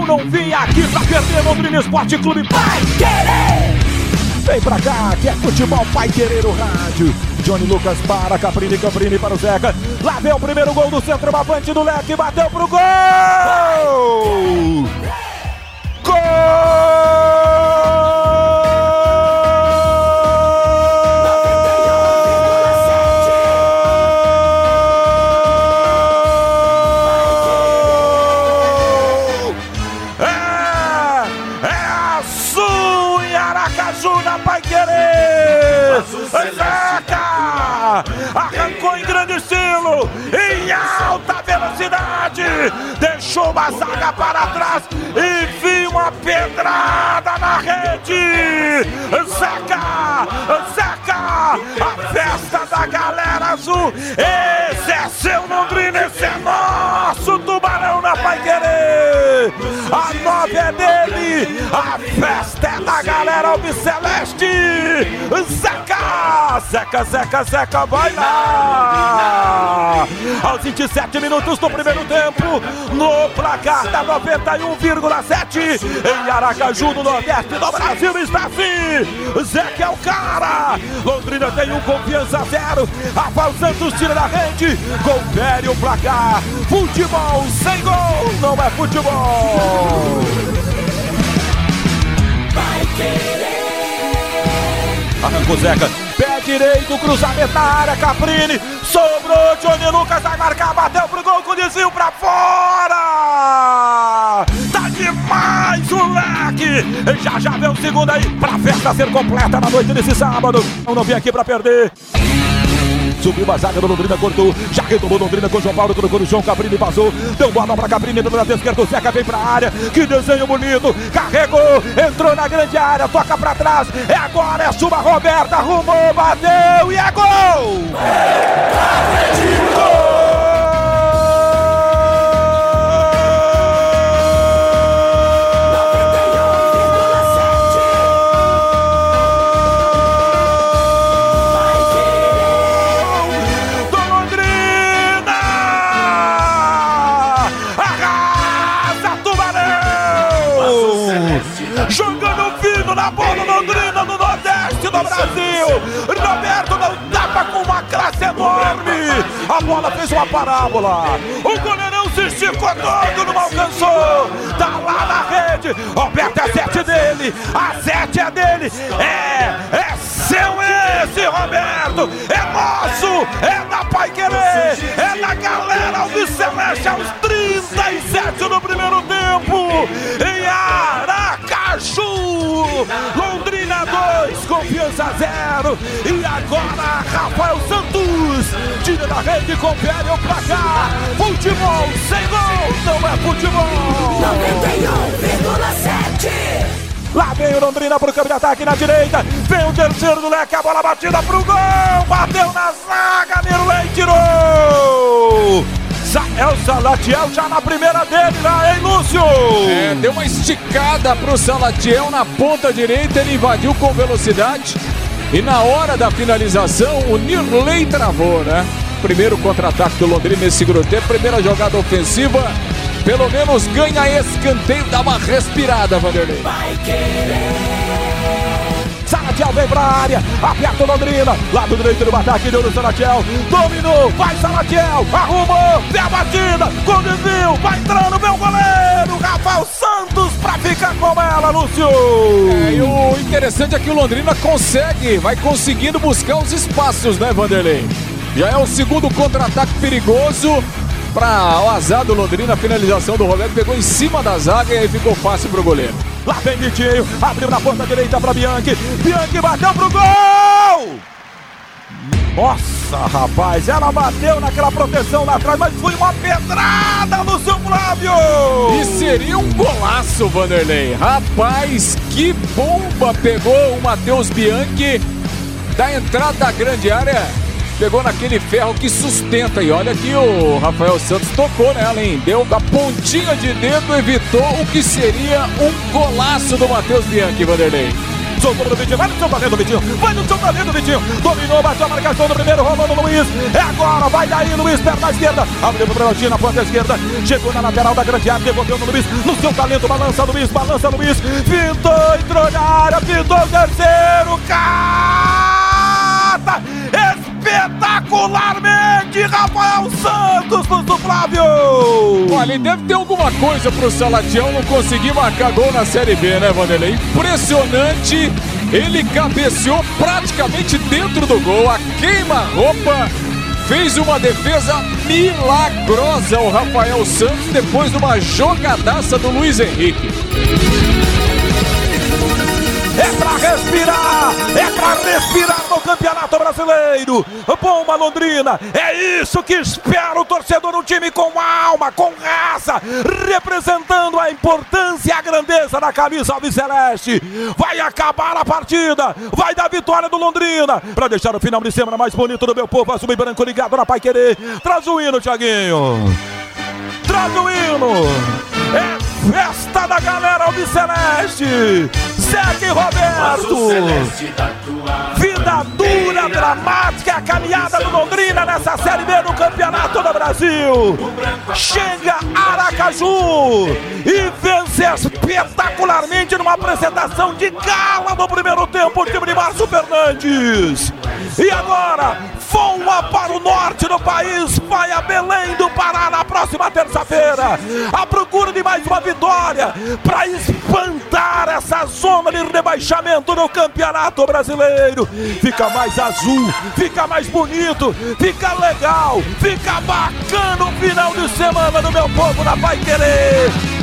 não vinha aqui pra perder Londrina Esporte Clube. Vai querer! Vem pra cá, que é futebol Pai Querer o rádio. Johnny Lucas para, Caprini, Caprini para o Zeca. Lá vem o primeiro gol do centro, avante do leque, bateu pro gol! Gol! Estilo, em alta velocidade, deixou uma zaga para trás e viu uma pedrada na rede! Zeca! Zeca! A festa da galera azul! Esse é seu Londrina, esse é nosso tubarão na Pai Querer! Nove é dele! A festa é da galera albiceleste! Zeca! Zeca, Zeca, Zeca, vai lá! Aos 27 minutos do primeiro tempo, no placar da 91,7 em Aracaju, no Nordeste do Brasil, está assim! Zeca é o cara! Londrina tem um confiança zero. Rafael Santos tira da rede, confere o placar. Futebol sem gol não é futebol! Arrancou Zeca, pé direito, cruzamento na área, Caprini, sobrou, Johnny Lucas vai marcar, bateu pro gol com desvio pra fora! Tá demais o leque! Já já vem o segundo aí, pra festa ser completa na noite desse sábado. Eu não vim aqui pra perder. Subiu a zaga do Londrina, cortou. Já retomou Londrina com João Paulo, colocou no chão. Cabrini passou. Deu bola pra Cabrini lado esquerdo. O Zeca vem pra área. Que desenho bonito. Carregou. Entrou na grande área. Toca pra trás. É agora. É sua Roberta. Arrumou. Bateu. E é gol! do bola fez uma parábola! O goleirão se esticou todo, não alcançou! Tá lá na rede! Roberto é sete dele! A sete é dele! É! É seu esse, Roberto! É nosso! É da Pai Querer! É da galera Alviceleste aos 37 no primeiro tempo! Em Aracaju! Londrina 2, confiança 0! E agora Rafael Santos! Tira da rede, confere o placar! Futebol sem gol! Não é futebol! 91,7. Lá vem o Londrina pro campo de ataque na direita. Vem o terceiro do leque, a bola batida pro gol. Bateu na zaga, Mirley tirou. É o Salatiel já na primeira dele lá, hein, Lúcio? É, deu uma esticada pro Salatiel na ponta direita, ele invadiu com velocidade. E na hora da finalização, o Nirley travou, né? Primeiro contra-ataque do Londrina nesse segundo tempo, primeira jogada ofensiva. Pelo menos ganha escanteio, dá uma respirada, Vanderlei. Salatiel vem pra área, aperta o Londrina. Lado direito do ataque, deu no Salatiel. Dominou, vai Salatiel, arrumou, vem a batida, com desvio, vai entrando, o goleiro. Rafael Santos pra ficar com ela, Lúcio. É, e o interessante é que o Londrina consegue, vai conseguindo buscar os espaços, né, Vanderlei? Já é o segundo contra-ataque perigoso para o azar do Londrina. A finalização do Roberto pegou em cima da zaga e aí ficou fácil pro goleiro. Lá vem Vitinho, abriu na ponta direita pra Bianchi. Bianchi bateu pro gol! Nossa, rapaz, ela bateu naquela proteção lá atrás, mas foi uma pedrada no seu Flávio! E seria um golaço, Vanderlei. Rapaz, que bomba pegou o Matheus Bianchi da entrada da grande área. Pegou naquele ferro que sustenta. E olha que o Rafael Santos tocou nela, hein? Deu a pontinha de dedo, evitou o que seria um golaço do Matheus Bianchi, Vanderlei. Soltou no Vitinho, vai no seu talento, Vitinho. Vai no seu talento, Vitinho. Dominou, bateu a marcação do primeiro, rolando no Luiz. É agora, vai daí, Luiz, perna esquerda. Abriu pro Brotinho na ponta esquerda. Chegou na lateral da grande área, devolveu no Luiz. No seu talento, balança Luiz, balança Luiz. Pintou, entrou na área, pintou o terceiro. Cata! Rafael Santos do Flávio. Olha, deve ter alguma coisa pro Salatião não conseguir marcar gol na Série B, né, Vanderlei? Impressionante. Ele cabeceou praticamente dentro do gol, a queima-roupa. Fez uma defesa milagrosa o Rafael Santos depois de uma jogadaça do Luiz Henrique é pra respirar, é pra respirar no Campeonato Brasileiro. Bomba Londrina, é isso que espera o torcedor, um time com alma, com raça, representando a importância e a grandeza da camisa alviceleste. Vai acabar a partida, vai dar vitória do Londrina, pra deixar o final de semana mais bonito do meu povo, azul e branco ligado na Pai Querer. Traz o hino, Thiaguinho. Traz o hino. É festa da galera alviceleste. Segue Roberto. Vida dura, dramática, a caminhada do Londrina nessa Série B do Campeonato do Brasil. Chega Aracaju e vence espetacularmente numa apresentação de gala no primeiro tempo o time de Márcio Fernandes. E agora, voa para o norte do país, vai a Belém do Pará na próxima terça-feira, à procura de mais uma vitória para espantar essa zona de rebaixamento no Campeonato Brasileiro. Fica mais azul, fica mais bonito, fica legal, fica bacana o final de semana do meu povo da Pai Querer.